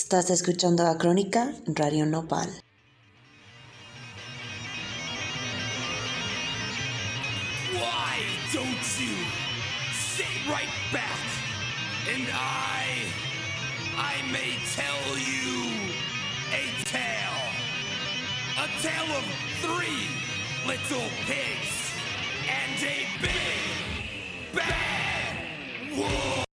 Estás escuchando a Crónica Radio Nopal. Why don't you sit right back and I I may tell you a tale a tale of three little pigs and a big bad wolf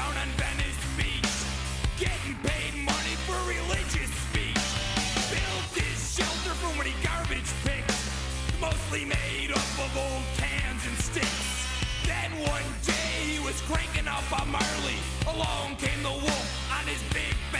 down on Venice Beach, getting paid money for religious speech. Built his shelter from when he garbage picks, mostly made up of old cans and sticks. Then one day he was cranking up on Marley. Along came the wolf on his big back.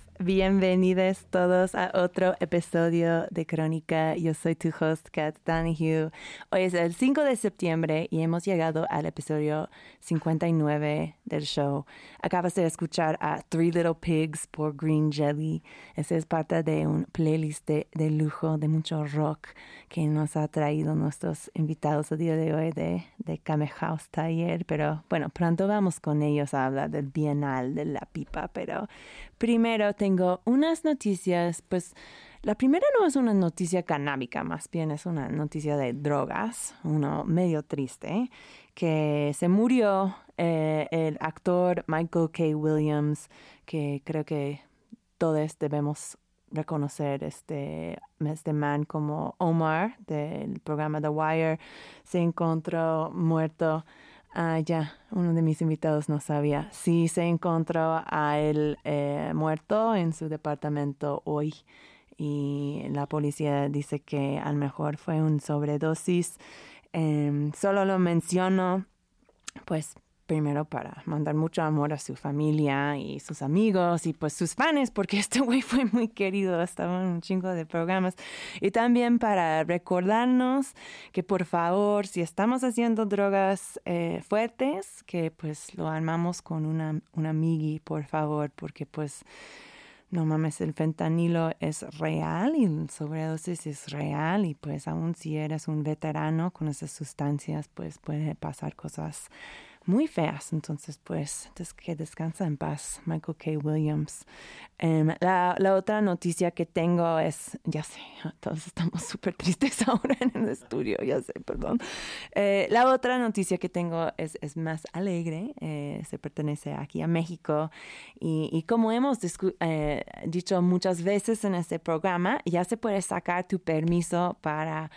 bienvenidos todos a otro episodio de Crónica. Yo soy tu host, Kat Danihue. Hoy es el 5 de septiembre y hemos llegado al episodio 59 del show. Acabas de escuchar a Three Little Pigs por Green Jelly. Ese es parte de un playlist de, de lujo de mucho rock que nos ha traído nuestros invitados el día de hoy de, de Kame House Taller. Pero bueno, pronto vamos con ellos a hablar del Bienal de la Pipa. Pero primero tengo unas noticias, pues la primera no es una noticia canábica, más bien es una noticia de drogas, uno medio triste, que se murió eh, el actor Michael K. Williams, que creo que todos debemos reconocer este, este man como Omar del programa The Wire, se encontró muerto Ah, ya, uno de mis invitados no sabía. Sí, se encontró a él eh, muerto en su departamento hoy y la policía dice que a lo mejor fue un sobredosis. Em, solo lo menciono, pues primero para mandar mucho amor a su familia y sus amigos y pues sus fans, porque este güey fue muy querido, estaba en un chingo de programas. Y también para recordarnos que por favor, si estamos haciendo drogas eh, fuertes, que pues lo armamos con una, una por favor, porque pues no mames, el fentanilo es real y el sobredosis es real y pues aún si eres un veterano con esas sustancias, pues puede pasar cosas muy feas. Entonces, pues, que descansa en paz, Michael K. Williams. Em, la, la, otra noticia que tengo es, ya sé, todos estamos súper tristes ahora en el estudio, ya sé, perdón. Eh, la otra noticia que tengo es, es más alegre, eh, se pertenece aquí a México y, y como hemos eh, dicho muchas veces en este programa, ya se puede sacar tu permiso para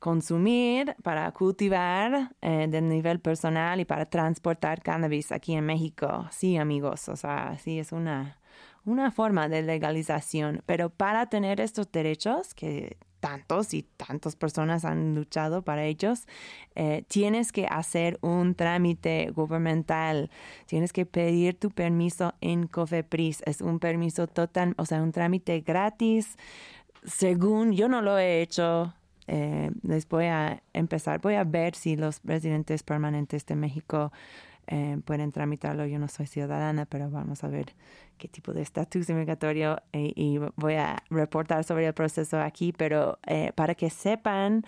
consumir, para cultivar eh, de nivel personal y para transportar cannabis aquí en México. Sí, amigos, o sea, sí es una, una forma de legalización, pero para tener estos derechos que tantos y tantas personas han luchado para ellos, eh, tienes que hacer un trámite gubernamental, tienes que pedir tu permiso en COFEPRIS, es un permiso total, o sea, un trámite gratis. Según yo no lo he hecho, eh, les voy a empezar, voy a ver si los residentes permanentes de México eh, pueden tramitarlo. Yo no soy ciudadana, pero vamos a ver qué tipo de estatus migratorio eh, y voy a reportar sobre el proceso aquí, pero para que sepan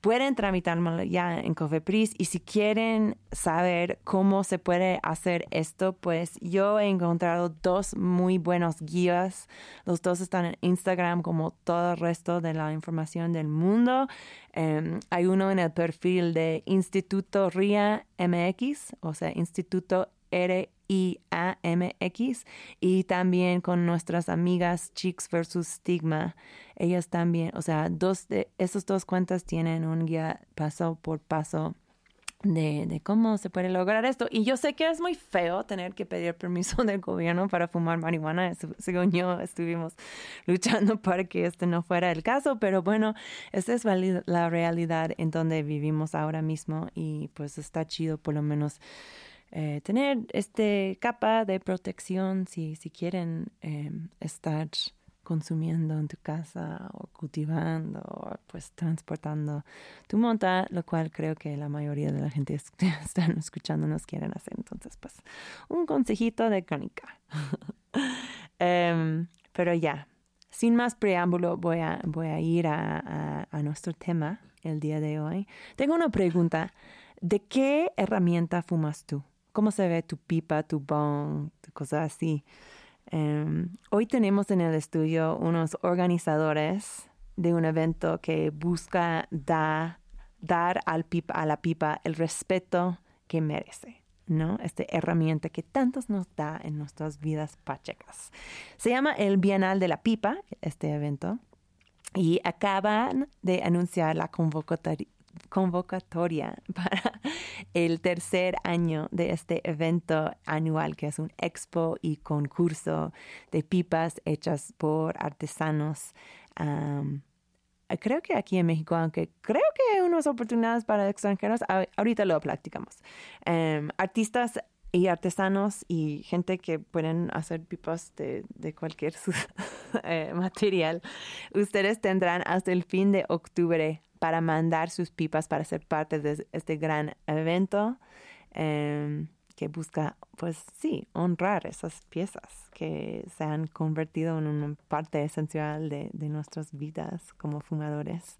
pueden tramitarlo ya en Cofepris y si quieren saber cómo se puede hacer esto, pues yo he encontrado dos muy buenos guías. Los dos están en Instagram como todo el resto de la información del mundo. Em, hay uno en el perfil de Instituto RIA MX, o sea, Instituto R I-A-M-X y también con nuestras amigas Chicks versus Stigma. Ellas también, o sea, dos de esas dos cuentas tienen un guía paso por paso de, de, cómo se puede lograr esto. Y yo sé que es muy feo tener que pedir permiso del gobierno para fumar marihuana. Según yo, estuvimos luchando para que este no fuera el caso, pero bueno, esa es la realidad en donde vivimos ahora mismo y pues está chido por lo menos eh, tener este capa de protección si, si quieren em, estar consumiendo en tu casa o cultivando o pues transportando tu monta, lo cual creo que la mayoría de la gente que están escuchando nos quieren hacer. Entonces, pues, un consejito de crónica. Em, pero ya, sin más preámbulo, voy a, voy a ir a, a nuestro tema el día de hoy. Tengo una pregunta. ¿De qué herramienta fumas tú? Cómo se ve tu pipa, tu bong, cosas así. Em, hoy tenemos en el estudio unos organizadores de un evento que busca dar al pipa, a la pipa el respeto que merece. ¿no? Esta herramienta que tantos nos da en nuestras vidas pachecas. Se llama el Bienal de la Pipa, este evento, y acaban de anunciar la convocatoria, convocatoria para el tercer año de este evento anual, que es un expo y concurso de pipas hechas por artesanos. creo que aquí en México, aunque creo que hay unas oportunidades para extranjeros, ahorita lo platicamos. Em, artistas y artesanos y gente que pueden hacer pipas de, de cualquier eh, material, ustedes tendrán hasta el fin de octubre para mandar sus pipas para ser parte de este gran evento em, que busca, pues sí, honrar esas piezas que se han convertido en una parte esencial de, de nuestras vidas como fumadores.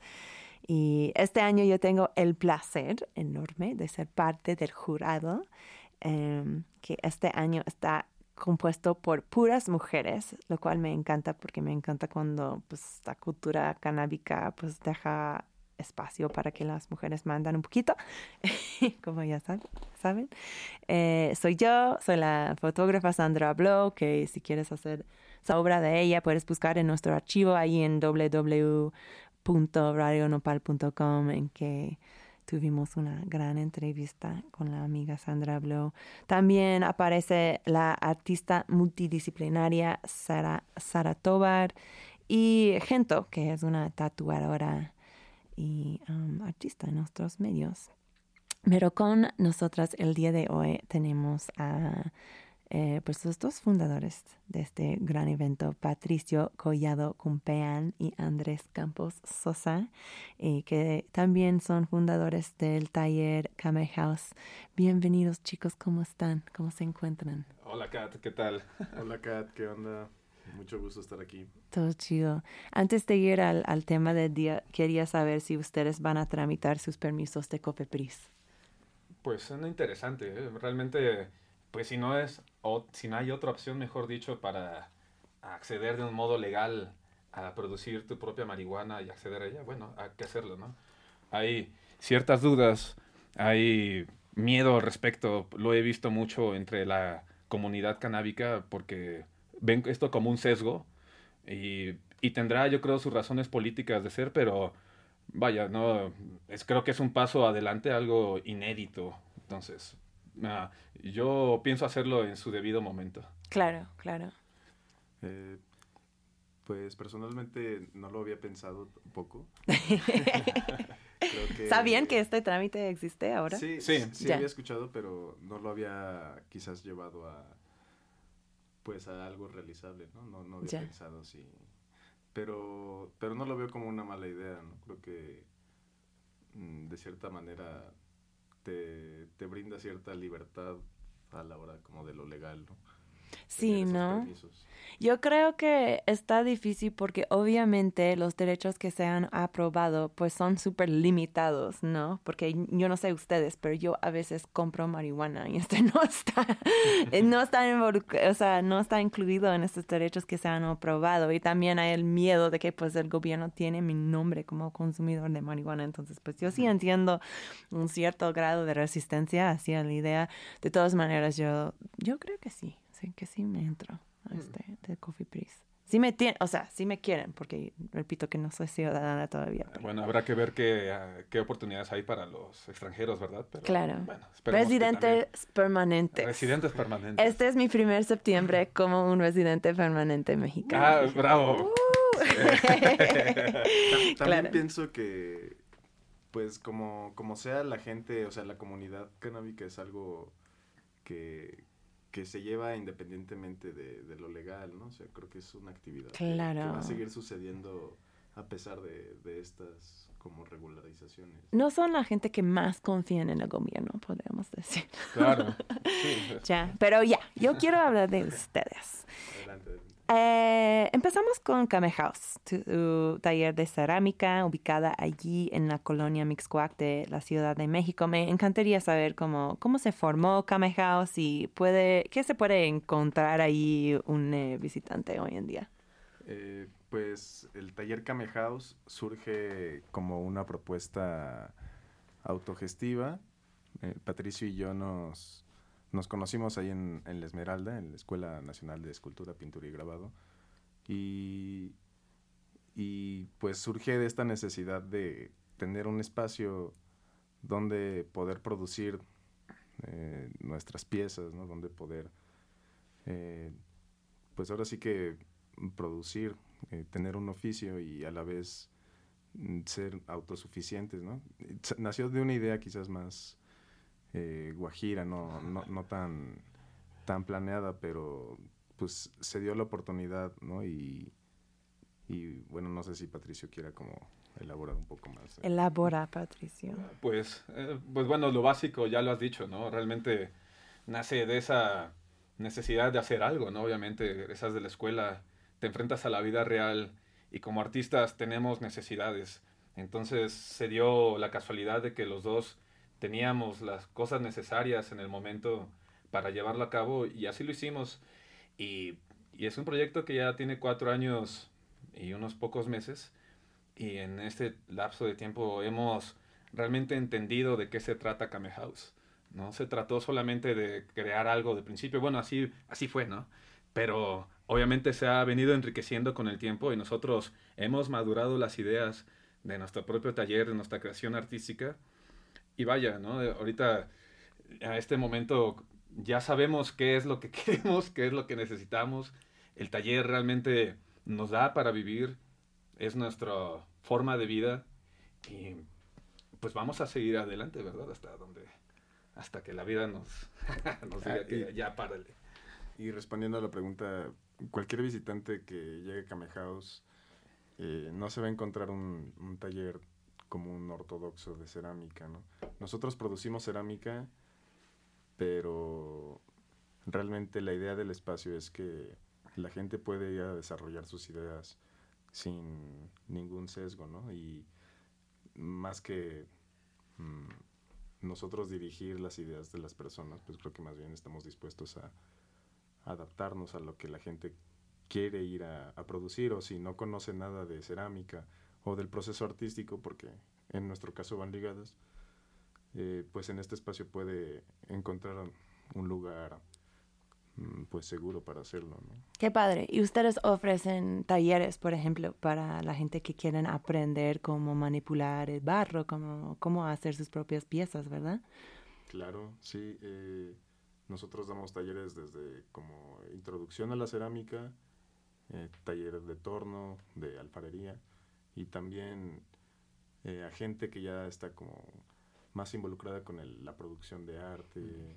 Y este año yo tengo el placer enorme de ser parte del jurado, em, que este año está compuesto por puras mujeres, lo cual me encanta porque me encanta cuando pues, la cultura canábica pues, deja espacio para que las mujeres mandan un poquito, como ya sab- saben. Eh, soy yo, soy la fotógrafa Sandra Blow, que si quieres hacer esa obra de ella, puedes buscar en nuestro archivo ahí en www.radionopal.com en que tuvimos una gran entrevista con la amiga Sandra Blow. También aparece la artista multidisciplinaria Sara, Sara Tobar y Gento, que es una tatuadora y um, artista en nuestros medios. Pero con nosotras el día de hoy tenemos a eh, pues los dos fundadores de este gran evento, Patricio Collado Cumpean y Andrés Campos Sosa, eh, que también son fundadores del taller Kame House. Bienvenidos chicos, ¿cómo están? ¿Cómo se encuentran? Hola, Kat, ¿qué tal? Hola Kat, ¿qué onda? Mucho gusto estar aquí. Todo chido. Antes de ir al, al tema del día, quería saber si ustedes van a tramitar sus permisos de COFEPRIS. Pues suena interesante, ¿eh? realmente, pues si no es, o si no hay otra opción, mejor dicho, para acceder de un modo legal a producir tu propia marihuana y acceder a ella, bueno, hay que hacerlo, ¿no? Hay ciertas dudas, hay miedo al respecto, lo he visto mucho entre la comunidad canábica porque ven esto como un sesgo y, y tendrá, yo creo, sus razones políticas de ser, pero vaya, no, es, creo que es un paso adelante, algo inédito. Entonces, ah, yo pienso hacerlo en su debido momento. Claro, claro. Eh, pues personalmente no lo había pensado tampoco. Creo que- ¿Sabían que este trámite existe ahora? Sí, Sí. sí, sí había escuchado, pero no lo había quizás llevado a pues a algo realizable, ¿no? No, no había Ya. pensado si pero pero no lo veo como una mala idea, ¿no? Creo que mm, de cierta manera te, te brinda cierta libertad a la hora como de lo legal, ¿no? Sí, ¿no? permisos. Yo creo que está difícil porque obviamente los derechos que se han aprobado pues son súper limitados, ¿no? Porque yo no sé ustedes, pero yo a veces compro marihuana y este no está, eh, no está o sea, no está incluido en estos derechos que se han aprobado y también hay el miedo de que pues el gobierno tiene mi nombre como consumidor de marihuana, entonces pues yo sí entiendo un cierto grado de resistencia hacia la idea. De todas maneras, yo, yo creo que sí, sí, que sí me entro a este de Coffee Priest. Sí me tienen, o sea, sí me quieren, porque repito que no soy ciudadana todavía. pero- Bueno, habrá que ver qué, ah, qué oportunidades hay para los extranjeros, ¿verdad? Pero, Claro. bueno, Residentes también- permanentes. Residentes permanentes. Este es mi primer septiembre como un residente permanente mexicano. Ah, bravo. Tam- También Claro. pienso que, pues, como, como sea la gente, o sea, la comunidad canábica es algo que, que se lleva independientemente de, de lo legal, ¿no? O sea, creo que es una actividad que- va a seguir sucediendo a pesar de, de estas como regularizaciones. No son la gente que más confían en el gobierno, podríamos decir. Claro. Sí, Ya, pero ya, yo quiero hablar de ustedes. Adelante. Eh, empezamos con Kame House, tu, tu taller de cerámica ubicada allí en la colonia Mixcoac de la Ciudad de México. Me encantaría saber cómo, cómo se formó Kame House y puede, qué se puede encontrar ahí un eh, visitante hoy en día. Eh, pues el taller Kame House surge como una propuesta autogestiva. Eh, Patricio y yo nos, nos conocimos ahí en, en La Esmeralda, en la Escuela Nacional de Escultura, Pintura y Grabado. Y, y pues surge de esta necesidad de tener un espacio donde poder producir eh, nuestras piezas, ¿no? Donde poder, eh, pues ahora sí que producir, eh, tener un oficio y a la vez mm, ser autosuficientes, ¿no? Nació de una idea quizás más eh, guajira, no, no, no tan, tan planeada, pero pues se dio la oportunidad, ¿no? Y, y bueno, no sé si Patricio quiera como elaborar un poco más. eh. Elabora, Patricio. Pues, eh, pues bueno, lo básico ya lo has dicho, ¿no? Realmente nace de esa necesidad de hacer algo, ¿no? Obviamente, esas de la escuela, te enfrentas a la vida real y como artistas tenemos necesidades. Entonces se dio la casualidad de que los dos teníamos las cosas necesarias en el momento para llevarlo a cabo y así lo hicimos. Y, y es un proyecto que ya tiene cuatro años y unos pocos meses y en este lapso de tiempo hemos realmente entendido de qué se trata Kame House. No se trató solamente de crear algo de principio, bueno, así, así fue, ¿no? Pero obviamente se ha venido enriqueciendo con el tiempo y nosotros hemos madurado las ideas de nuestro propio taller, de nuestra creación artística. Y vaya, ¿no? Ahorita, a este momento, ya sabemos qué es lo que queremos, qué es lo que necesitamos. El taller realmente nos da para vivir, es nuestra forma de vida y pues vamos a seguir adelante, ¿verdad? Hasta donde, hasta que la vida nos, nos diga Ah, que y- ya párale. Y respondiendo a la pregunta, cualquier visitante que llegue a Kame House eh, no se va a encontrar un, un taller como un ortodoxo de cerámica, ¿no? Nosotros producimos cerámica, pero realmente la idea del espacio es que la gente puede ir a desarrollar sus ideas sin ningún sesgo, ¿no? Y más que mm, nosotros dirigir las ideas de las personas, pues creo que más bien estamos dispuestos a adaptarnos a lo que la gente quiere ir a, a producir o si no conoce nada de cerámica o del proceso artístico, porque en nuestro caso van ligadas, eh, pues en este espacio puede encontrar un lugar mm, pues seguro para hacerlo, ¿no? Qué padre. Y ustedes ofrecen talleres, por ejemplo, para la gente que quieren aprender cómo manipular el barro, cómo, cómo hacer sus propias piezas, ¿verdad? Claro, sí. eh, nosotros damos talleres desde como introducción a la cerámica, eh, talleres de torno, de alfarería y también eh, a gente que ya está como más involucrada con el- la producción de arte.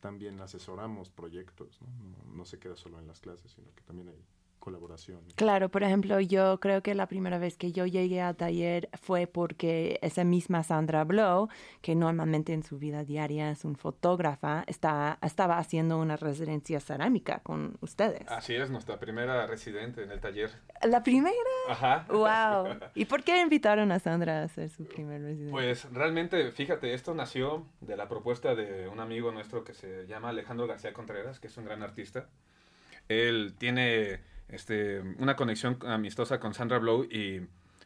También asesoramos proyectos, ¿no? No, no se queda solo en las clases, sino que también hay colaboración. Claro, por ejemplo, yo creo que la primera vez que yo llegué al taller fue porque esa misma Sandra Blow, que normalmente en su vida diaria es un fotógrafa, está, estaba haciendo una residencia cerámica con ustedes. Así es, nuestra primera residente en el taller. La primera. Ajá. ¡Wow! ¿Y por qué invitaron a Sandra a hacer su primer residencia? Pues realmente, fíjate, esto nació de la propuesta de un amigo nuestro que se llama Alejandro García Contreras, que es un gran artista. Él tiene este, una conexión amistosa con Sandra Blow y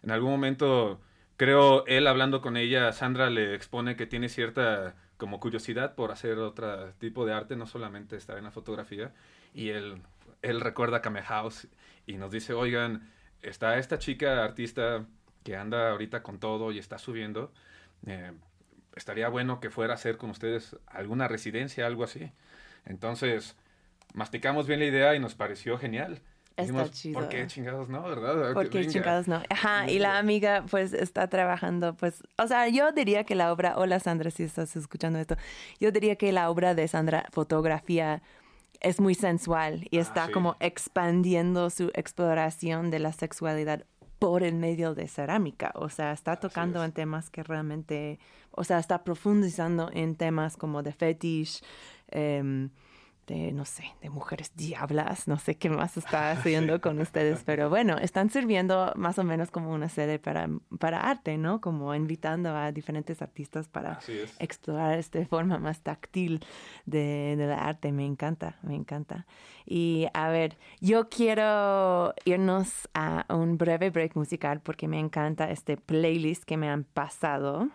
en algún momento, creo, él hablando con ella, Sandra le expone que tiene cierta como curiosidad por hacer otro tipo de arte, no solamente estar en la fotografía. Y él, él recuerda Kame House y nos dice, oigan, está esta chica artista que anda ahorita con todo y está subiendo. eh, estaría bueno que fuera a hacer con ustedes alguna residencia, algo así. Entonces, masticamos bien la idea y nos pareció genial. Está chido. ¿por qué chingados no, verdad? Porque Venga. chingados no. Ajá, y la amiga pues está trabajando, pues, o sea, yo diría que la obra, hola Sandra, si estás escuchando esto, yo diría que la obra de Sandra, fotografía, es muy sensual y Ah, está sí. como expandiendo su exploración de la sexualidad por el medio de cerámica, o sea, está tocando es. en temas que realmente, o sea, está profundizando en temas como de fetish, em, de, no sé, de mujeres diablas, no sé qué más está haciendo con ustedes, pero bueno, están sirviendo más o menos como una sede para, para arte, ¿no? Como invitando a diferentes artistas para es. explorar esta forma más táctil de, del arte. Me encanta, me encanta. Y a ver, yo quiero irnos a un breve break musical porque me encanta este playlist que me han pasado.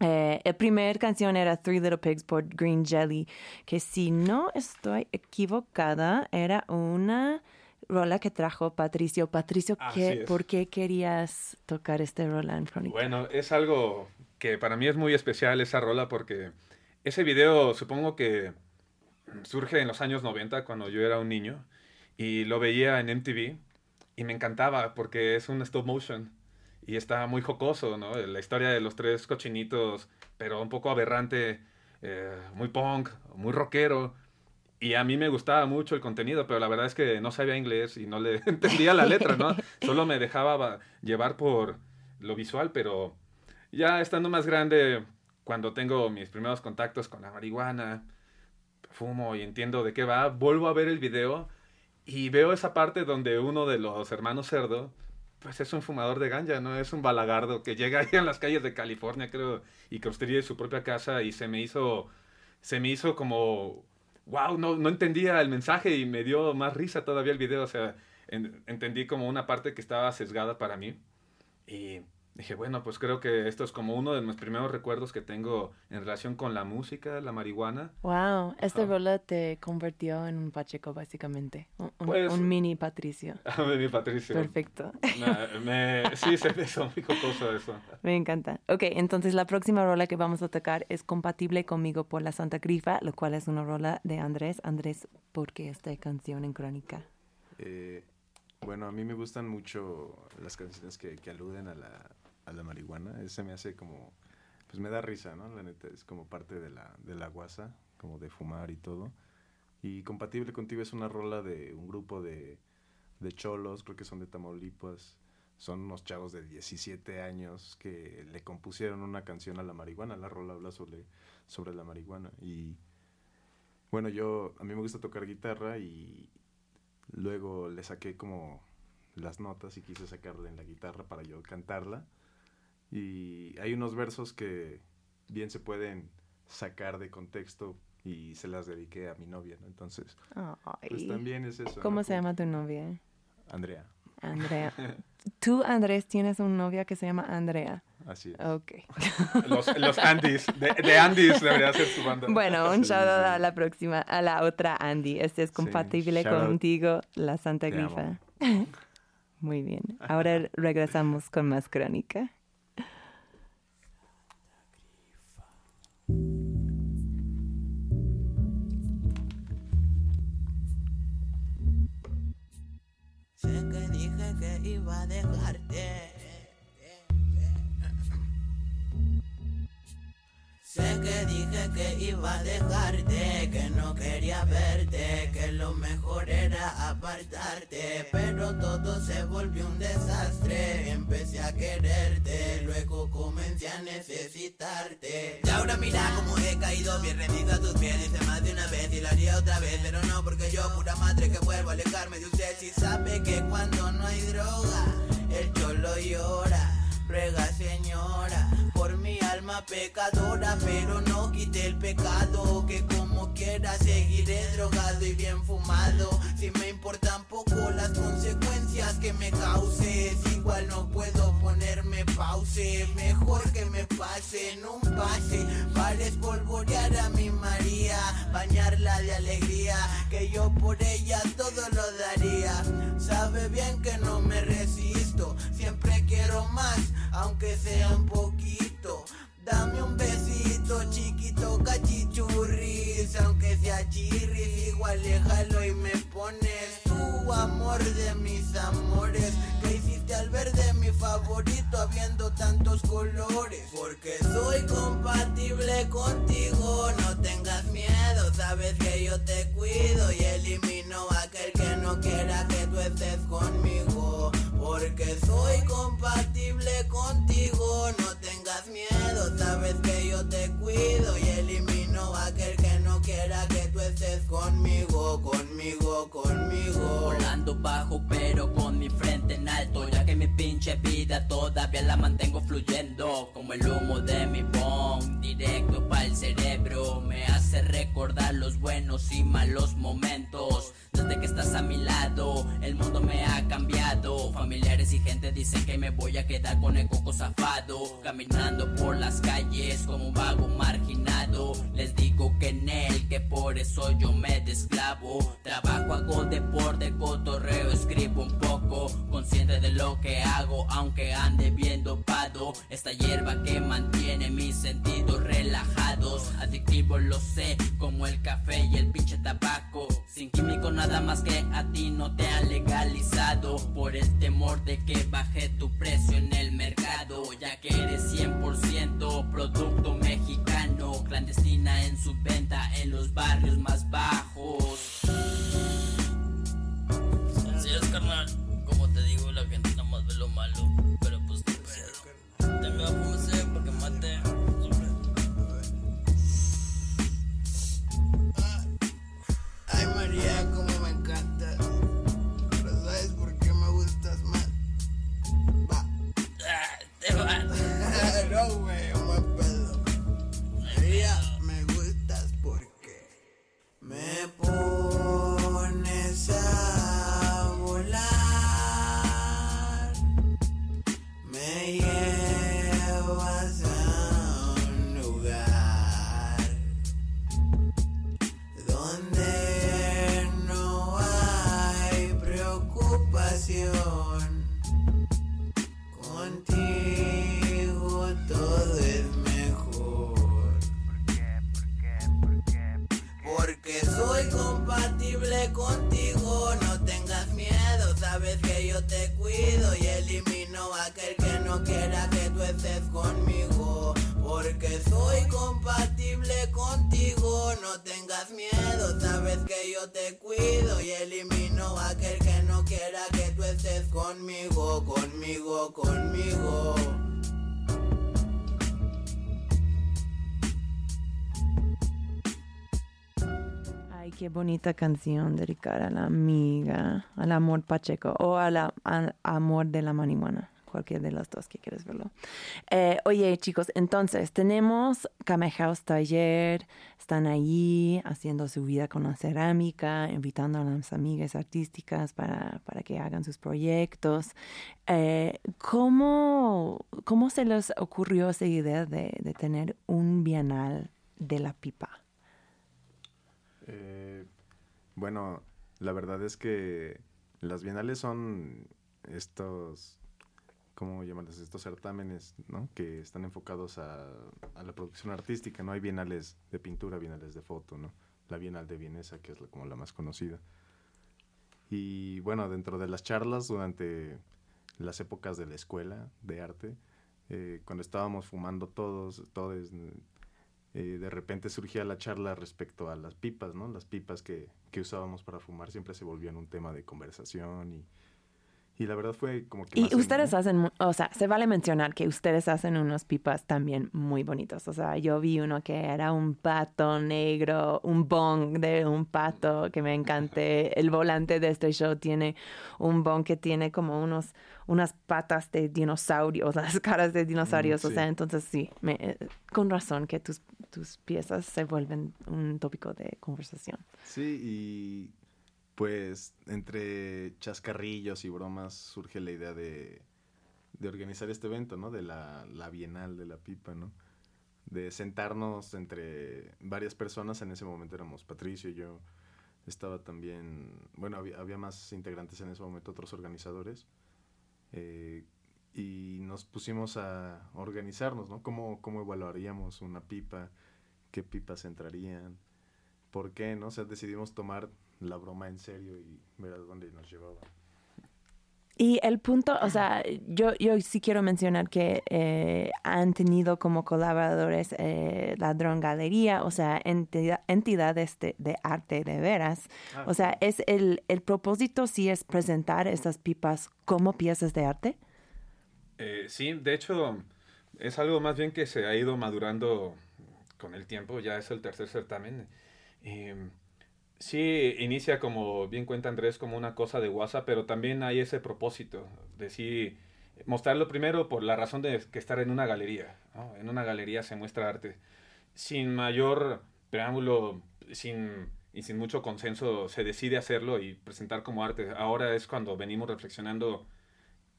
Eh, la primera canción era Three Little Pigs por Green Jelly, que si no estoy equivocada, era una rola que trajo Patricio. Patricio, ¿qué. ¿por qué querías tocar este rola en Crónica? Bueno, es algo que para mí es muy especial esa rola porque ese video supongo que surge en los años 90 cuando yo era un niño y lo veía en MTV y me encantaba porque es un stop motion y está muy jocoso, ¿no? La historia de los tres cochinitos, pero un poco aberrante, eh, muy punk, muy rockero. Y a mí me gustaba mucho el contenido, pero la verdad es que no sabía inglés y no le entendía la letra, ¿no? Solo me dejaba va- llevar por lo visual, pero ya estando más grande, cuando tengo mis primeros contactos con la marihuana, fumo y entiendo de qué va, vuelvo a ver el video y veo esa parte donde uno de los hermanos cerdo, pues es un fumador de ganja, ¿no? Es un balagardo que llega ahí en las calles de California, creo, y construye su propia casa y se me hizo, se me hizo como, wow, no, no entendía el mensaje y me dio más risa todavía el video, o sea, en- entendí como una parte que estaba sesgada para mí y dije, bueno, pues creo que esto es como uno de mis primeros recuerdos que tengo en relación con la música, la marihuana. Wow, esta rola te convirtió en un Pacheco, básicamente. Un, un- Pues- un mini Patricio. mi Patricio. Perfecto. Me- me- sí, se me hizo muy eso. Me encanta. Ok, entonces la próxima rola que vamos a tocar es Compatible conmigo por la Santa Grifa, lo cual es una rola de Andrés. Andrés, ¿por qué esta canción en Crónica? Eh, bueno, a mí me gustan mucho las canciones que, que aluden a la, a la marihuana. Ese me hace como, pues me da risa, ¿no? La neta, es como parte de la, de la guasa, como de fumar y todo. Y Compatible Contigo es una rola de un grupo de, de cholos, creo que son de Tamaulipas. Son unos chavos de 17 años que le compusieron una canción a la marihuana. La rola habla sobre, sobre la marihuana. Y bueno, yo, a mí me gusta tocar guitarra y luego le saqué como las notas y quise sacarla en la guitarra para yo cantarla. Y hay unos versos que bien se pueden sacar de contexto y se las dediqué a mi novia, ¿no? Entonces, pues también es eso. ¿Cómo ¿no? se llama tu novia? Andrea, Andrea. Tú, Andrés, tienes una novia que se llama Andrea. así es. Ok. Los, los Andys, de, de Andys debería ser su banda. Bueno, un shout out a la próxima, a la otra Andy. Este es compatible contigo, la Santa Grifa. Muy bien. Ahora regresamos con más crónica. Dije que iba a Sé que dije que iba a dejarte, que no quería verte, que lo mejor era apartarte, pero todo se volvió un desastre. Empecé a quererte, luego comencé a necesitarte. Y ahora mira cómo he caído bien rendido a tus pies, hice más de una vez y lo haría otra vez, pero no porque yo, pura madre, que vuelvo a alejarme de usted. Si sabe que cuando no hay droga, el cholo llora. Ruega señora por mi alma pecadora, pero no quite el pecado, que como quiera seguiré drogado y bien fumado. Si me importan poco las consecuencias que me causes, igual no puedo ponerme pause, mejor que me pase en un pase para espolvorear a mi María, bañarla de alegría, que yo por ella todo lo aunque sea un poquito. Dame un besito chiquito, cachichurris, aunque sea chirris, igual déjalo y me pones tu amor de mis amores. Que hiciste al ver de mi favorito habiendo tantos colores? Porque soy compatible contigo, no tengas miedo, sabes que yo te cuido y elimino a aquel que no quiera que tú estés conmigo. Porque soy compatible contigo, no tengas miedo, sabes que yo te cuido. Y elimino a aquel que no quiera que tú estés conmigo, conmigo, conmigo. Volando bajo pero con mi frente en alto. Ya que mi pinche vida todavía la mantengo fluyendo. Como el humo de mi bong Directo para el cerebro. Me hace recordar los buenos y malos momentos Desde que estás a mi lado. El mundo me ha cambiado. Familiares y gente dicen que me voy a quedar con el coco zafado. Caminando por las calles como un vago marginado. Les digo que en él, que por eso yo me desclavo. Trabajo, hago deporte, cotorreo, escribo un poco. Consciente de lo que hago, aunque ande bien dopado Esta hierba que mantiene mis sentidos relajados. Adictivo lo sé, como el café y el pinche tabaco Sin químico nada más que a ti no te han legalizado. Por el temor de que baje tu precio en el mercado. Ya que eres 100% producto mexicano. Clandestina en su venta en los barrios más bajos. Bonita canción dedicada a la amiga, al amor Pacheco o al amor de la marihuana. Cualquier de los dos que quieres verlo. Eh, oye, chicos, entonces tenemos Kame Taller. Están allí haciendo su vida con la cerámica, invitando a las amigas artísticas para, para que hagan sus proyectos. Eh, ¿cómo, ¿Cómo se les ocurrió esa idea de, de tener un bienal de la pipa? Eh, bueno, la verdad es que las bienales son estos, ¿cómo llamarles? Estos certámenes, ¿no? Que están enfocados a, a la producción artística, ¿no? Hay bienales de pintura, bienales de foto, ¿no? La Bienal de Vienesa, que es la- como la más conocida. Y bueno, dentro de las charlas durante las épocas de la escuela de arte, eh, cuando estábamos fumando todos, todos, eh, de repente surgía la charla respecto a las pipas, ¿no? Las pipas que, que usábamos para fumar siempre se volvían un tema de conversación y, y la verdad fue como que... Y en- ustedes hacen, o sea, se vale mencionar que ustedes hacen unos pipas también muy bonitos. O sea, yo vi uno que era un pato negro, un bong de un pato que me encanté. El volante de este show tiene un bong que tiene como unos, unas patas de dinosaurios, las caras de dinosaurios. O sí. sea, entonces sí, me- eh, con razón que tus, tus piezas se vuelven un tópico de conversación. Sí, y pues entre chascarrillos y bromas surge la idea de, de organizar este evento, ¿no? De la, la Bienal de la Pipa, ¿no? De sentarnos entre varias personas, en ese momento éramos Patricio y yo, estaba también, bueno, había, había más integrantes en ese momento, otros organizadores, eh, y nos pusimos a organizarnos, ¿no? ¿Cómo, cómo evaluaríamos una pipa? ¿Qué pipas entrarían? ¿Por qué, no? O sea, decidimos tomar la broma en serio y ver a dónde nos llevaba. Y el punto, o sea, yo, yo sí quiero mencionar que eh, han tenido como colaboradores eh, Ladrón Galería, o sea, entidad- entidades de, de arte de veras. Ah, O sea, es el, el propósito sí es presentar estas pipas como piezas de arte. Eh, sí, de hecho, es algo más bien que se ha ido madurando con el tiempo, ya es el tercer certamen. Sí, inicia como bien cuenta Andrés como una cosa de WhatsApp, pero también hay ese propósito de sí mostrarlo primero por la razón de que estar en una galería. En una galería se muestra arte. Sin mayor preámbulo, sin, y sin mucho consenso, se decide hacerlo y presentar como arte. Ahora es cuando venimos reflexionando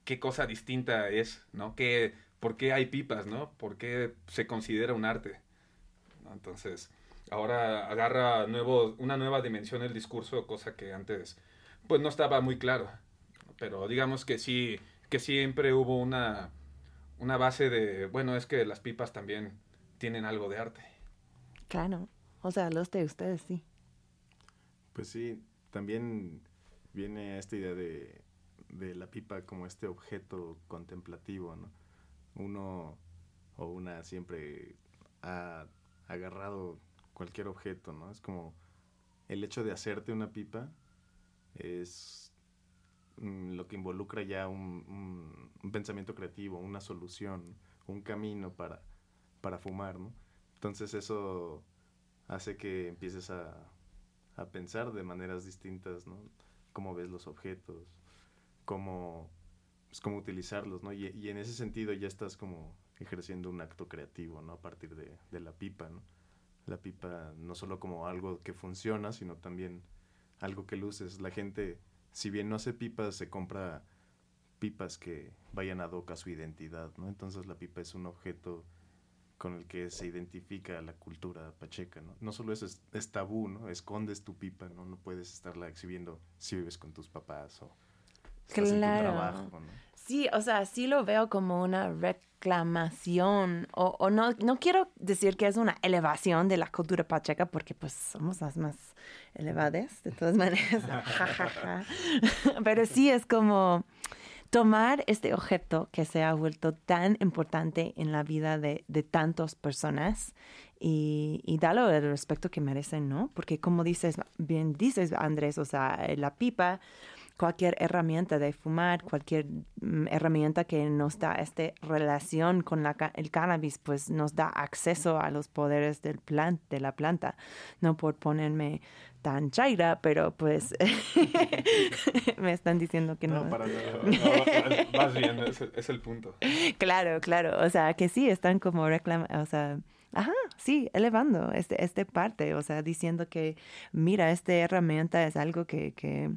qué cosa distinta es, ¿no? ¿Qué, ¿Por qué hay pipas, ¿no? ¿Por qué se considera un arte? Entonces, ahora agarra nuevo, una nueva dimensión el discurso, cosa que antes pues no estaba muy claro. Pero digamos que sí, que siempre hubo una, una base de, bueno, es que las pipas también tienen algo de arte. Claro, o sea, los de ustedes sí. Pues sí, también viene esta idea de, de la pipa como este objeto contemplativo, ¿no? Uno o una siempre ha agarrado cualquier objeto, ¿no? Es como el hecho de hacerte una pipa es mm, lo que involucra ya un, pensamiento creativo, una solución, un camino para, para fumar, ¿no? Entonces eso hace que empieces a, a pensar de maneras distintas, ¿no? Cómo ves los objetos, cómo, pues, cómo utilizarlos, ¿no? Y, y en ese sentido ya estás como ejerciendo un acto creativo, ¿no? A partir de, de la pipa, ¿no? La pipa no solo como algo que funciona, sino también algo que luces. La gente, si bien no hace pipas, se compra pipas que vayan a su identidad, ¿no? Entonces la pipa es un objeto con el que se identifica la cultura pacheca, ¿no? No solo es, es tabú, ¿no? Escondes tu pipa, ¿no? No puedes estarla exhibiendo si vives con tus papás o Claro. trabajo, ¿no? Sí, o sea, sí lo veo como una reclamación, o, o no, no quiero decir que es una elevación de la cultura pacheca, porque pues somos las más elevadas, de todas maneras, pero sí es como tomar este objeto que se ha vuelto tan importante en la vida de, de tantas personas y, y darle el respeto que merecen, ¿no? Porque como dices, bien dices, Andrés, o sea, la pipa cualquier herramienta de fumar, cualquier mm, herramienta que nos da esta relación con la, el cannabis, pues nos da acceso a los poderes del plan, de la planta. No por ponerme tan chaira, pero pues me están diciendo que no. No, para nada. No, no, Más bien, es, es el punto. Claro, claro. O sea, que sí, están como reclamando, o sea, ajá, sí, elevando este, este parte, o sea, diciendo que, mira, esta herramienta es algo que, que,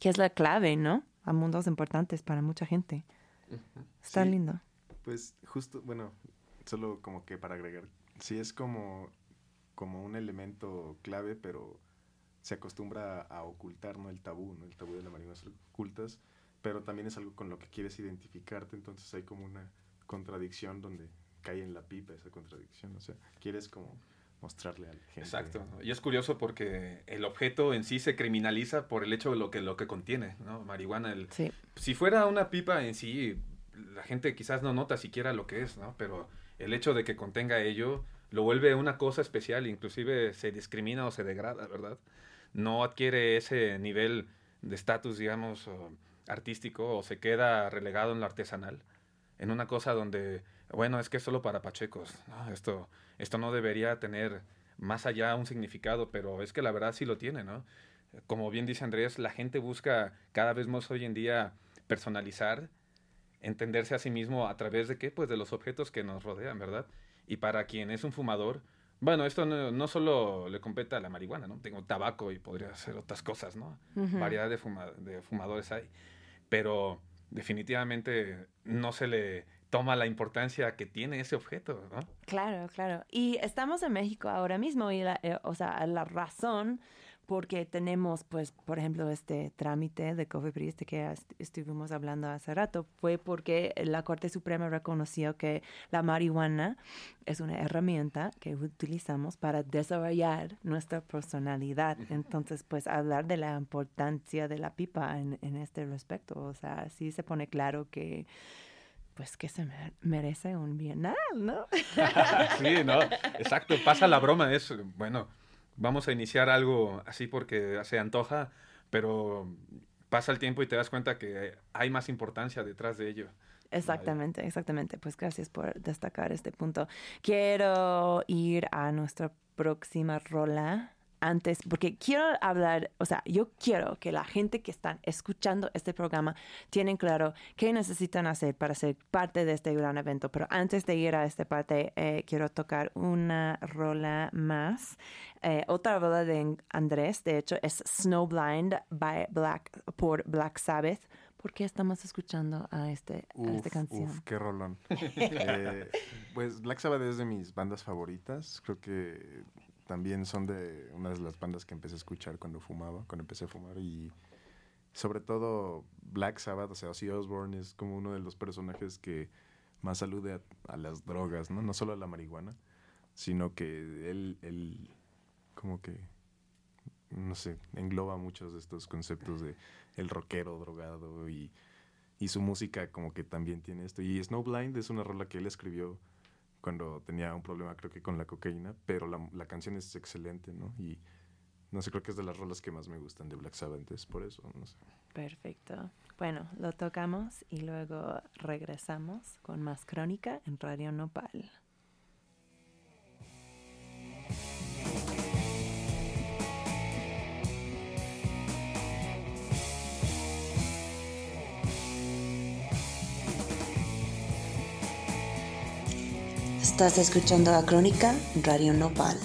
que es la clave, ¿no? A mundos importantes para mucha gente. Está Sí. lindo. Pues justo, bueno, solo como que para agregar, sí es como, como un elemento clave, pero se acostumbra a, ocultar, ¿no? El tabú, ¿no? El tabú de la marihuana se ocultas, pero también es algo con lo que quieres identificarte, entonces hay como una contradicción donde cae en la pipa esa contradicción, o sea, quieres como mostrarle a la gente. Exacto. Y es curioso porque el objeto en sí se criminaliza por el hecho de lo que, lo que contiene, ¿no? Marihuana. El, Sí, si fuera una pipa en sí, la gente quizás no nota siquiera lo que es, ¿no? Pero el hecho de que contenga ello lo vuelve una cosa especial, inclusive se discrimina o se degrada, ¿verdad? No adquiere ese nivel de estatus, digamos, o artístico o se queda relegado en lo artesanal, en una cosa donde, bueno, es que es solo para pachecos, ¿no? Esto, esto no debería tener más allá un significado, pero es que la verdad sí lo tiene, ¿no? Como bien dice Andrés, la gente busca cada vez más hoy en día personalizar, entenderse a sí mismo a través de qué? Pues de los objetos que nos rodean, ¿verdad? Y para quien es un fumador, bueno, esto no, no solo le compete a la marihuana, ¿no? Tengo tabaco y podría ser otras cosas, ¿no? Ujú. Variedad de, fuma- de fumadores hay, pero definitivamente no se le toma la importancia que tiene ese objeto, ¿no? Claro, claro. Y estamos en México ahora mismo y la, eh, o sea, la razón porque tenemos, pues, por ejemplo, este trámite de COFEPRIS de que est- estuvimos hablando hace rato, fue porque la Corte Suprema reconoció que la marihuana es una herramienta que utilizamos para desarrollar nuestra personalidad. Entonces, pues, hablar de la importancia de la pipa en, en este respecto, o sea, sí se pone claro que, pues, que se mer- merece un bienal, ¿no? Sí, no, exacto, pasa la broma, es, bueno, vamos a iniciar algo así porque se antoja, pero pasa el tiempo y te das cuenta que hay más importancia detrás de ello. Exactamente, exactamente. Pues gracias por destacar este punto. Quiero ir a nuestra próxima rola antes, porque quiero hablar, o sea, yo quiero que la gente que están escuchando este programa tienen claro qué necesitan hacer para ser parte de este gran evento. Pero antes de ir a esta parte, eh, quiero tocar una rola más. Eh, otra rola de Andrés, de hecho, es Snowblind by Black, por Black Sabbath. ¿Por qué estamos escuchando a, este, a esta Uf, canción? uf, qué rolón. Eh, pues Black Sabbath es de mis bandas favoritas. Creo que también son de una de las bandas que empecé a escuchar cuando fumaba, cuando empecé a fumar. Y sobre todo Black Sabbath, o sea, Ozzy Osbourne es como uno de los personajes que más alude a, a las drogas, ¿no? No solo a la marihuana, sino que él, él como que, no sé, engloba muchos de estos conceptos de el rockero drogado y, y su música como que también tiene esto. Y Snowblind es una rola que él escribió cuando tenía un problema creo que con la cocaína, pero la, la canción es excelente, ¿no? Y no sé, creo que es de las rolas que más me gustan de Black Sabbath, es por eso, no sé. Perfecto. Bueno, lo tocamos y luego regresamos con más crónica en Radio Nopal. Estás escuchando la crónica Radio Nopal.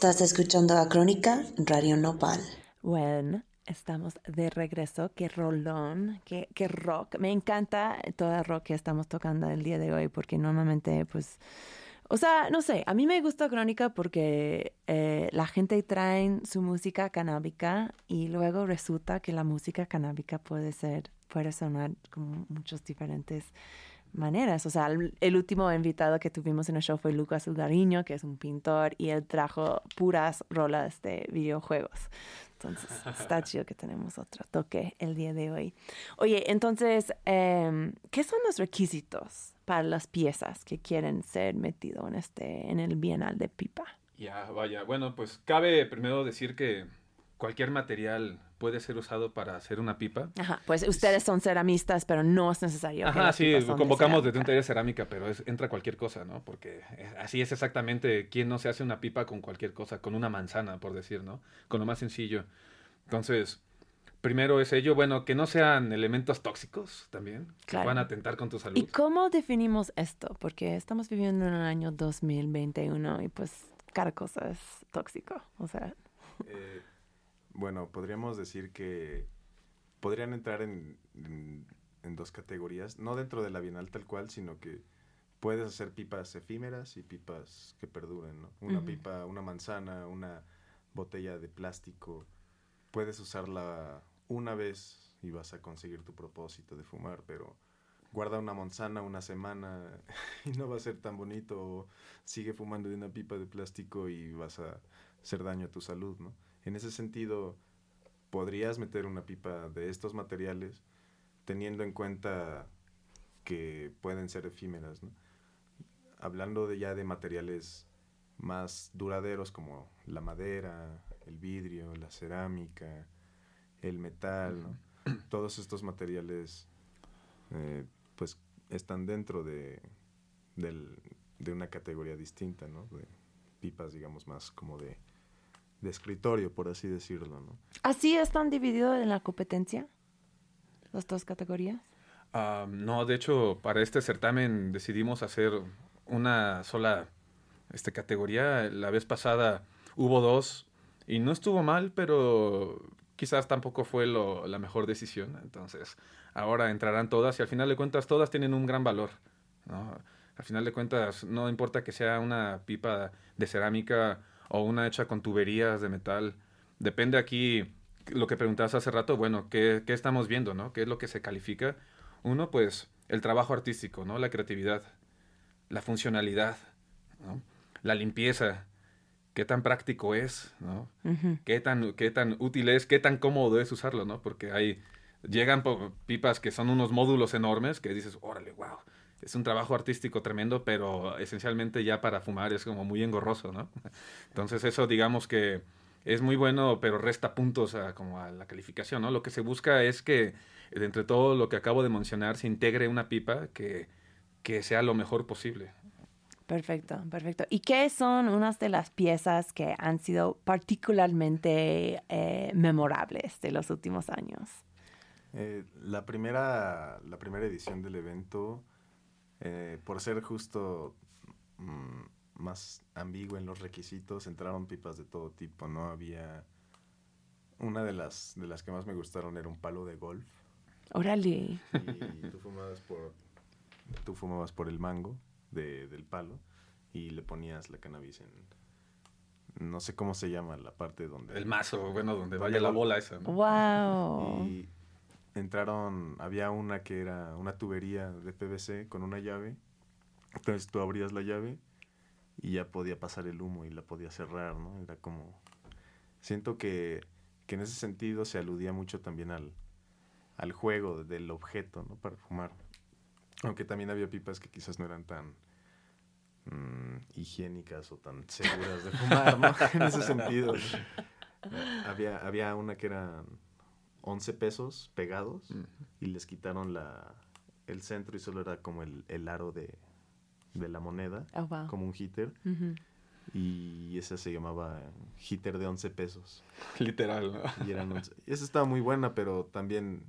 Estás escuchando a Crónica Radio Nopal. Bueno, estamos de regreso. Qué rolón, qué, rock. Me encanta todo el rock que estamos tocando el día de hoy porque normalmente, pues, o sea, no sé, a mí me gusta Crónica porque eh, la gente trae su música canábica y luego resulta que la música canábica puede ser, puede sonar como muchos diferentes maneras. O sea, el, el último invitado que tuvimos en el show fue Lucas Ugariño, que es un pintor, y él trajo puras rolas de videojuegos. Entonces, está chido que tenemos otro toque el día de hoy. Oye, entonces, em, ¿qué son los requisitos para las piezas que quieren ser metido en este, en el Bienal de Pipa? Ya, vaya. Bueno, pues cabe primero decir que cualquier material puede ser usado para hacer una pipa. Ajá, pues ustedes son ceramistas, pero no es necesario. Ajá, sí, de convocamos desde un taller de cerámica, pero es- entra cualquier cosa, ¿no? Porque así es exactamente quién no se hace una pipa con cualquier cosa, con una manzana, por decir, ¿no? Con lo más sencillo. Entonces, primero es ello, bueno, que no sean elementos tóxicos también, que Claro. puedan atentar con tu ¿Y salud. cómo definimos esto? Porque estamos viviendo en el año 2021 y pues cada cosa es tóxico. O sea, Eh, bueno, podríamos decir que podrían entrar en, en- en dos categorías, no dentro de la Bienal tal cual, sino que puedes hacer pipas efímeras y pipas que perduren, ¿no? Una pipa, una manzana, una botella de plástico, puedes usarla una vez y vas a conseguir tu propósito de fumar, pero guarda una manzana una semana y no va a ser tan bonito, o sigue fumando de una pipa de plástico y vas a hacer daño a tu salud, ¿no? En ese sentido, podrías meter una pipa de estos materiales teniendo en cuenta que pueden ser efímeras, ¿no? Hablando de ya de materiales más duraderos como la madera, el vidrio, la cerámica, el metal, ¿no? Todos estos materiales eh, pues están dentro de, del- de una categoría distinta, ¿no? De pipas, digamos, más como de, de escritorio, por así decirlo, ¿no? ¿así están divididos en la competencia? Las dos categorías. Ah, no, de hecho, para este certamen decidimos hacer una sola este, categoría. La vez pasada hubo dos y no estuvo mal, pero quizás tampoco fue lo- la mejor decisión. Entonces, ahora entrarán todas y al final de cuentas todas tienen un gran valor. ¿no? Al final de cuentas, no importa que sea una pipa de cerámica o una hecha con tuberías de metal. Depende aquí lo que preguntabas hace rato, bueno, ¿qué, qué estamos viendo, no? ¿Qué es lo que se califica? Uno, pues, el trabajo artístico, ¿no? La creatividad, la funcionalidad, ¿no? La limpieza, qué tan práctico es, ¿no? Qué tan, qué tan útil es, qué tan cómodo es usarlo, ¿no? Porque hay, llegan pipas que son unos módulos enormes que dices, órale, wow, es un trabajo artístico tremendo, pero esencialmente ya para fumar es como muy engorroso, ¿no? Entonces eso digamos que es muy bueno, pero resta puntos a, como a la calificación, ¿no? Lo que se busca es que entre todo lo que acabo de mencionar se integre una pipa que, que sea lo mejor posible. Perfecto, perfecto. ¿Y qué son unas de las piezas que han sido particularmente eh, memorables de los últimos años? Eh, la, primera, la primera edición del evento, eh, por ser justo mm, más ambiguo en los requisitos, entraron pipas de todo tipo, ¿no? Había... Una de las, de las que más me gustaron era un palo de golf. Órale. Y tú fumabas por, tú fumabas por el mango de- del palo y le ponías la cannabis en... No sé cómo se llama la parte donde... El mazo, bueno, donde vaya la bola esa, ¿no? Wow. Y entraron, había una que era una tubería de PVC con una llave. Entonces tú abrías la llave y ya podía pasar el humo y la podía cerrar, ¿no? Era como... Siento que, que en ese sentido se aludía mucho también al, al juego del objeto, ¿no? Para fumar. Aunque también había pipas que quizás no eran tan mm, higiénicas o tan seguras de fumar, ¿no? en ese sentido. ¿no? Había, había una que eran 11 pesos pegados y les quitaron la, el centro y solo era como el, el aro de, de la moneda, Oh, wow. como un hitter. Y esa se llamaba hitter de 11 pesos. Literal, ¿no? Y eran 11. Y esa estaba muy buena, pero también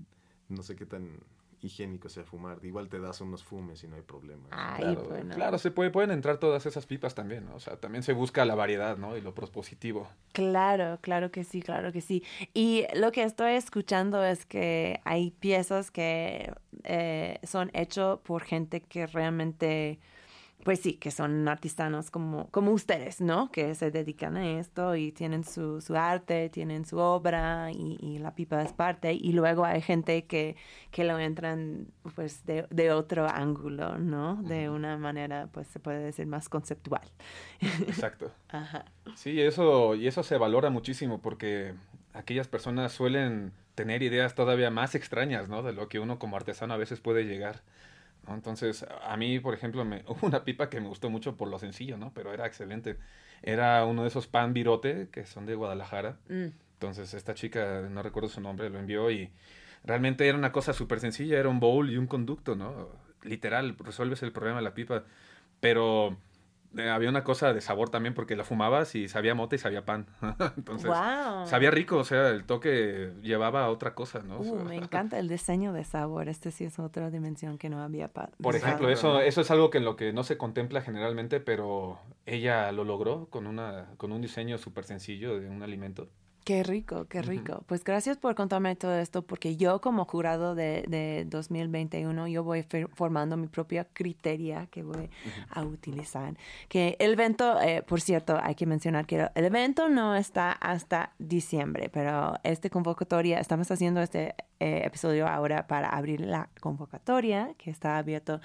no sé qué tan higiénico sea fumar. Igual te das unos fumes y no hay problema. Ay, Claro, bueno. claro, se puede, pueden entrar todas esas pipas también, ¿no? O sea, también se busca la variedad, ¿no? Y lo propositivo. Claro, claro que sí, claro que sí. Y lo que estoy escuchando es que hay piezas que eh, son hechas por gente que realmente, pues sí, que son artesanos como, como ustedes, ¿no? Que se dedican a esto y tienen su, su arte, tienen su obra y, y la pipa es parte. Y luego hay gente que, que lo entran pues de, de otro ángulo, ¿no? De una manera, pues se puede decir más conceptual. Exacto. Ajá. Sí, eso, y eso se valora muchísimo porque aquellas personas suelen tener ideas todavía más extrañas, ¿no? De lo que uno como artesano a veces puede llegar. ¿No? Entonces, a mí, por ejemplo, me, hubo una pipa que me gustó mucho por lo sencillo, ¿no? Pero era excelente. Era uno de esos pan virote que son de Guadalajara. Mm. Entonces, esta chica, no recuerdo su nombre, lo envió y realmente era una cosa súper sencilla. Era un bowl y un conducto, ¿no? Literal, resuelves el problema de la pipa. Pero había una cosa de sabor también porque la fumabas y sabía mote y sabía pan. Entonces, Wow. sabía rico, o sea, el toque llevaba a otra cosa, ¿no? O Uh, sea, me encanta el diseño de sabor. Este sí es otra dimensión que no había Por ejemplo, eso, eso es algo que en lo que no se contempla generalmente, pero ella lo logró con, una, con un diseño súper sencillo de un alimento. Qué rico, qué rico. Pues gracias por contarme todo esto, porque yo como jurado de, de 2021, yo voy formando mi propia criteria que voy a utilizar. Que el evento, eh, por cierto, hay que mencionar que el evento no está hasta diciembre, pero este convocatoria, estamos haciendo este eh, episodio ahora para abrir la convocatoria, que está abierto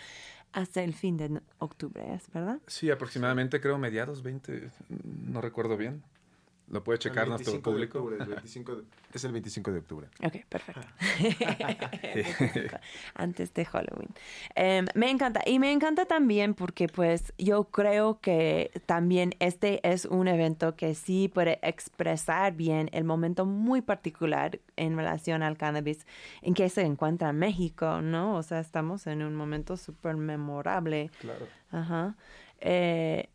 hasta el fin de octubre, ¿es verdad? Sí, aproximadamente creo mediados 20, no recuerdo bien. Lo puede checar nuestro 25 de público. octubre, el 25 de- es el 25 de octubre. Ok, perfecto. 25, Antes de Halloween. Em, me encanta. Y me encanta también porque pues yo creo que también este es un evento que sí puede expresar bien el momento muy particular en relación al cannabis en que se encuentra México, ¿no? O sea, estamos en un momento súper memorable. Claro. Ajá. Eh,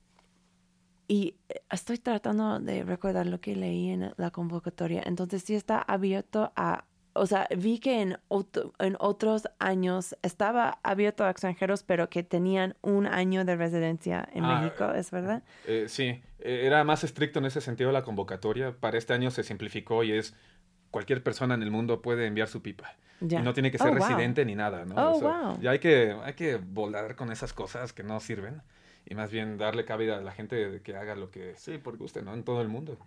y eh, estoy tratando de recordar lo que leí en la convocatoria. Entonces sí está abierto a, o sea, vi que en, otro- en otros años estaba abierto a extranjeros, pero que tenían un año de residencia en Ah, México, ¿es verdad? Eh, sí, eh, era más estricto en ese sentido la convocatoria. Para este año se simplificó y es cualquier persona en el mundo puede enviar su pipa. Ya. Y no tiene que Oh, ser wow. residente ni nada, ¿no? Oh, wow. Y hay que, hay que volar con esas cosas que no sirven y más bien darle cabida a la gente de que haga lo que Sí, porque guste, ¿no? En todo el mundo.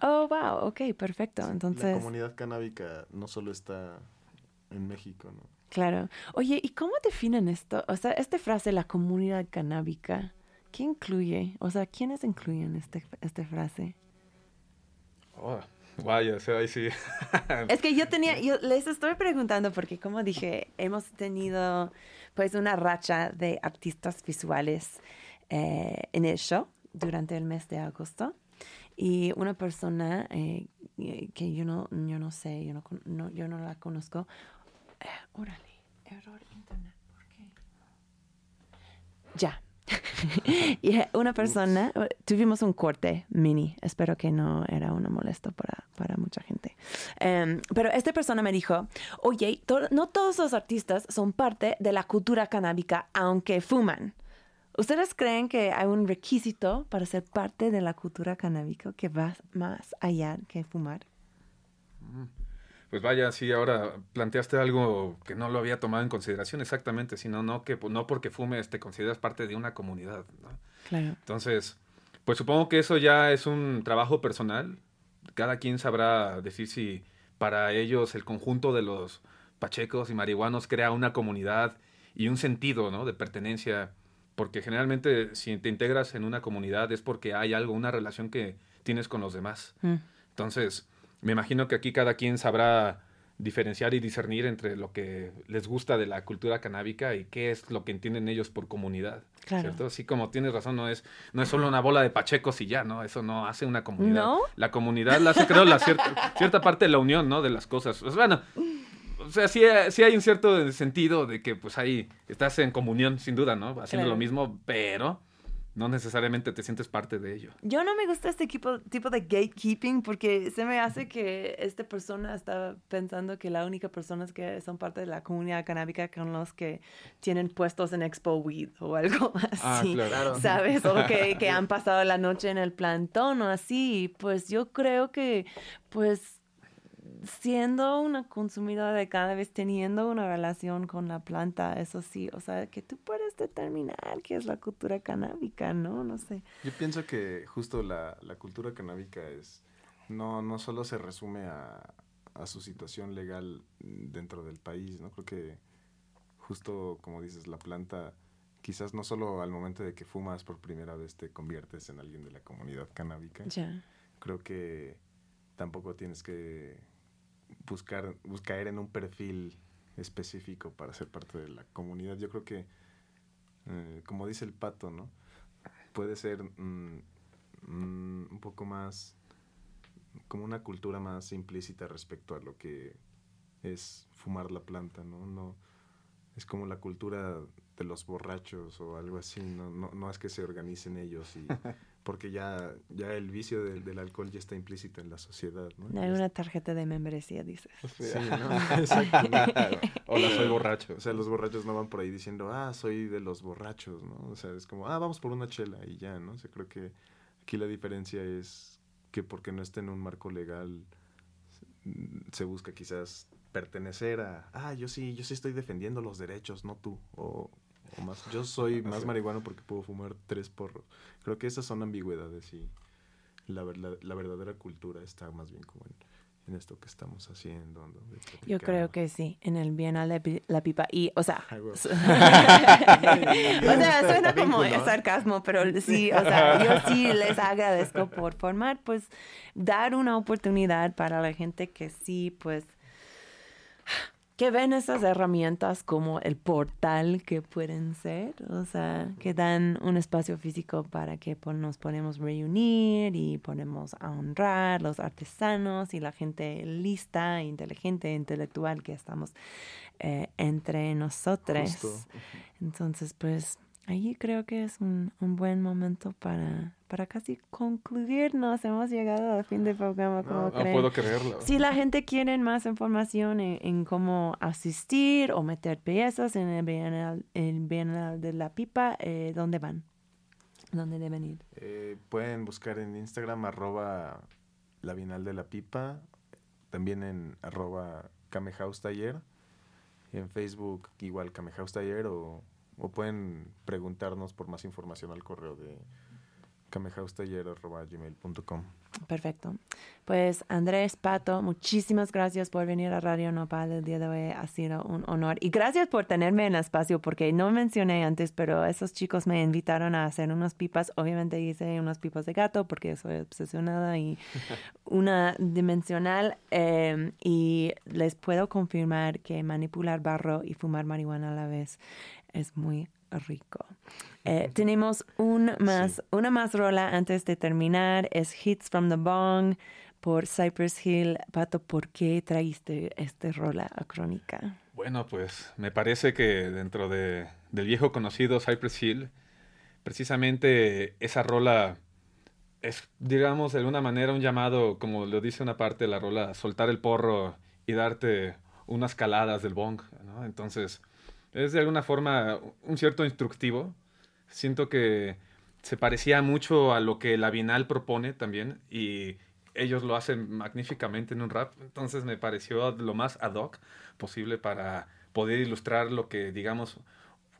Oh, wow, ok, perfecto. la Entonces, comunidad canábica no solo está en México, ¿no? claro. Oye, ¿y cómo definen esto? O sea, esta frase, la comunidad canábica, ¿qué incluye? O sea, ¿quiénes incluyen este, esta frase? Oh, vaya, o sea, ahí sí. Es que yo tenía, yo les estoy preguntando porque como dije, hemos tenido pues una racha de artistas visuales eh, en el show durante el mes de agosto y una persona eh, que yo no, yo no sé, yo no, no- yo no la conozco. Eh, órale, error internet, ¿por qué? Ya. y eh, una persona, tuvimos un corte mini, espero que no era una molesto para, para mucha gente. Em, pero esta persona me dijo, oye, to- no todos los artistas son parte de la cultura canábica, aunque fuman. ¿Ustedes creen que hay un requisito para ser parte de la cultura canábica que va más allá que fumar? Pues vaya, sí, ahora planteaste algo que no lo había tomado en consideración exactamente, sino no que no porque fumes te consideras parte de una comunidad, ¿no? Claro. Entonces, pues supongo que eso ya es un trabajo personal. Cada quien sabrá decir si para ellos el conjunto de los pachecos y marihuanos crea una comunidad y un sentido, ¿no? De pertenencia. Porque generalmente si te integras en una comunidad es porque hay algo, una relación que tienes con los demás. Mm. Entonces, me imagino que aquí cada quien sabrá diferenciar y discernir entre lo que les gusta de la cultura canábica y qué es lo que entienden ellos por comunidad. Claro. ¿Cierto? Así como tienes razón, no es, no es solo una bola de pachecos y ya, ¿no? Eso no hace una comunidad. ¿No? La comunidad la hace, creo, la cierta, cierta parte de la unión, ¿no? De las cosas. Pues, bueno, o sea, sí, sí hay un cierto sentido de que, pues, ahí estás en comunión, sin duda, ¿no? Haciendo Claro. lo mismo, pero no necesariamente te sientes parte de ello. Yo no me gusta este tipo, tipo de gatekeeping porque se me hace que esta persona está pensando que la única personas que son parte de la comunidad canábica son los que tienen puestos en Expo Weed o algo así. Ah, claro. ¿Sabes? O que, que han pasado la noche en el plantón o así. Pues yo creo que, pues siendo una consumidora de cannabis, teniendo una relación con la planta, eso sí, o sea, que tú puedes determinar qué es la cultura canábica, ¿no? No sé. Yo pienso que justo la, la cultura canábica es, no, no solo se resume a, a su situación legal dentro del país, ¿no? Creo que justo como dices, la planta quizás no solo al momento de que fumas por primera vez te conviertes en alguien de la comunidad canábica. Ya. Creo que tampoco tienes que buscar, bus- caer en un perfil específico para ser parte de la comunidad. Yo creo que, eh, como dice el pato, ¿no? Puede ser mm, mm, un poco más, como una cultura más implícita respecto a lo que es fumar la planta, ¿no? no es como la cultura de los borrachos o algo así, no, no, no es que se organicen ellos y porque ya, ya el vicio del, del alcohol ya está implícito en la sociedad, ¿no? Hay una tarjeta de membresía, dices. Sí, ¿no? Hola, soy borracho. O sea, los borrachos no van por ahí diciendo, ah, soy de los borrachos, ¿no? O sea, es como, ah, vamos por una chela y ya, ¿no? O sea, creo que aquí la diferencia es que porque no esté en un marco legal, mm, se busca quizás pertenecer a, ah, yo sí, yo sí estoy defendiendo los derechos, no tú. O, o más, yo soy más marihuano porque puedo fumar tres porros. Creo que esas son ambigüedades y la, la, la verdadera cultura está más bien como en, en esto que estamos haciendo. Yo creo que sí, en el Bienal de la Pipa. Y, o sea, Ay, güey. o sea, suena como sarcasmo, pero sí, o sea, yo sí les agradezco por formar, pues, dar una oportunidad para la gente que sí, pues, que ven esas herramientas como el portal que pueden ser, o sea, que dan un espacio físico para que nos podemos reunir y podemos honrar los artesanos y la gente lista, inteligente, intelectual que estamos eh, entre nosotros. Justo. Entonces, pues, ahí creo que es un, un buen momento para, para casi concluirnos. Hemos llegado al fin del programa, como No, no creen. puedo creerlo. Si la gente quiere más información en, en cómo asistir o meter piezas en el Bienal, el Bienal de la Pipa, eh, ¿dónde van? ¿Dónde deben ir? Eh, pueden buscar en Instagram arroba la Bienal de la Pipa, también en arroba Camehouse Taller, y en Facebook igual Camehouse Taller, o, o pueden preguntarnos por más información al correo de camehousetaller.gmail.com. Perfecto. Pues Andrés Pato, muchísimas gracias por venir a Radio Nopal el día de hoy. Ha sido un honor. Y gracias por tenerme en el espacio, porque no mencioné antes, pero esos chicos me invitaron a hacer unas pipas. Obviamente hice unas pipas de gato, porque soy obsesionada y una dimensional. eh, y les puedo confirmar que manipular barro y fumar marihuana a la vez es muy rico. Eh, tenemos un más, una más rola antes de terminar. Es Hits from the Bong por Cypress Hill. Pato, ¿por qué traíste este rola a Crónica? Bueno, pues me parece que dentro de, del viejo conocido Cypress Hill, precisamente esa rola es, digamos, de alguna manera un llamado, como lo dice una parte de la rola, soltar el porro y darte unas caladas del bong, ¿no? Entonces, es de alguna forma un cierto instructivo. Siento que se parecía mucho a lo que la Bienal propone también y ellos lo hacen magníficamente en un rap. Entonces me pareció lo más ad hoc posible para poder ilustrar lo que, digamos,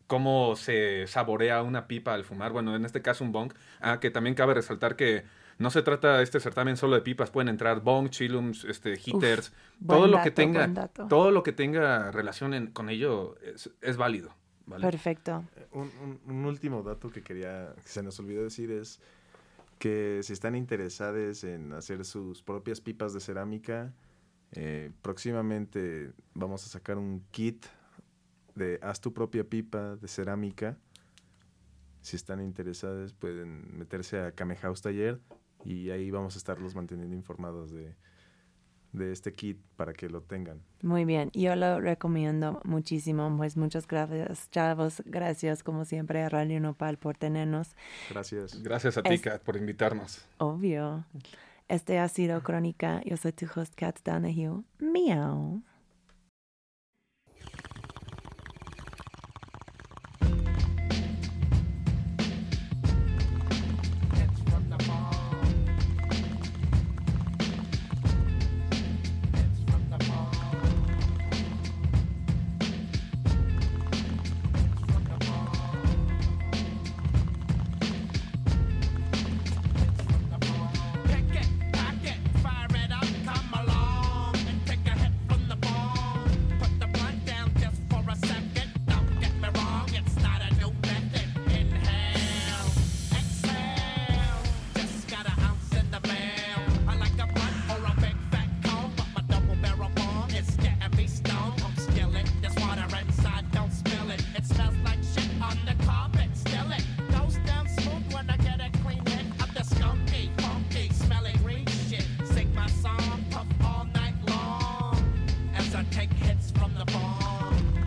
cómo se saborea una pipa al fumar. Bueno, en este caso un bong. Ah, que también cabe resaltar que no se trata este certamen solo de pipas, pueden entrar bong, chillums, este, heaters, buen todo lo que tenga, todo lo que tenga relación en- con ello es, es válido. ¿vale? Perfecto. Un, un- un último dato que quería, que se nos olvidó decir es que si están interesados en hacer sus propias pipas de cerámica, eh, próximamente vamos a sacar un kit de haz tu propia pipa de cerámica. Si están interesados pueden meterse a Camehouse Taller y ahí vamos a estarlos manteniendo informados de, de este kit para que lo tengan. Muy bien, yo lo recomiendo muchísimo. Pues muchas gracias, chavos. Gracias, como siempre, a Radio Nopal por tenernos. Gracias. Gracias a ti, es... Kat, por invitarnos. Obvio. Este ha sido Crónica. Yo soy tu host, Kat Donahue. Miau. from the farm.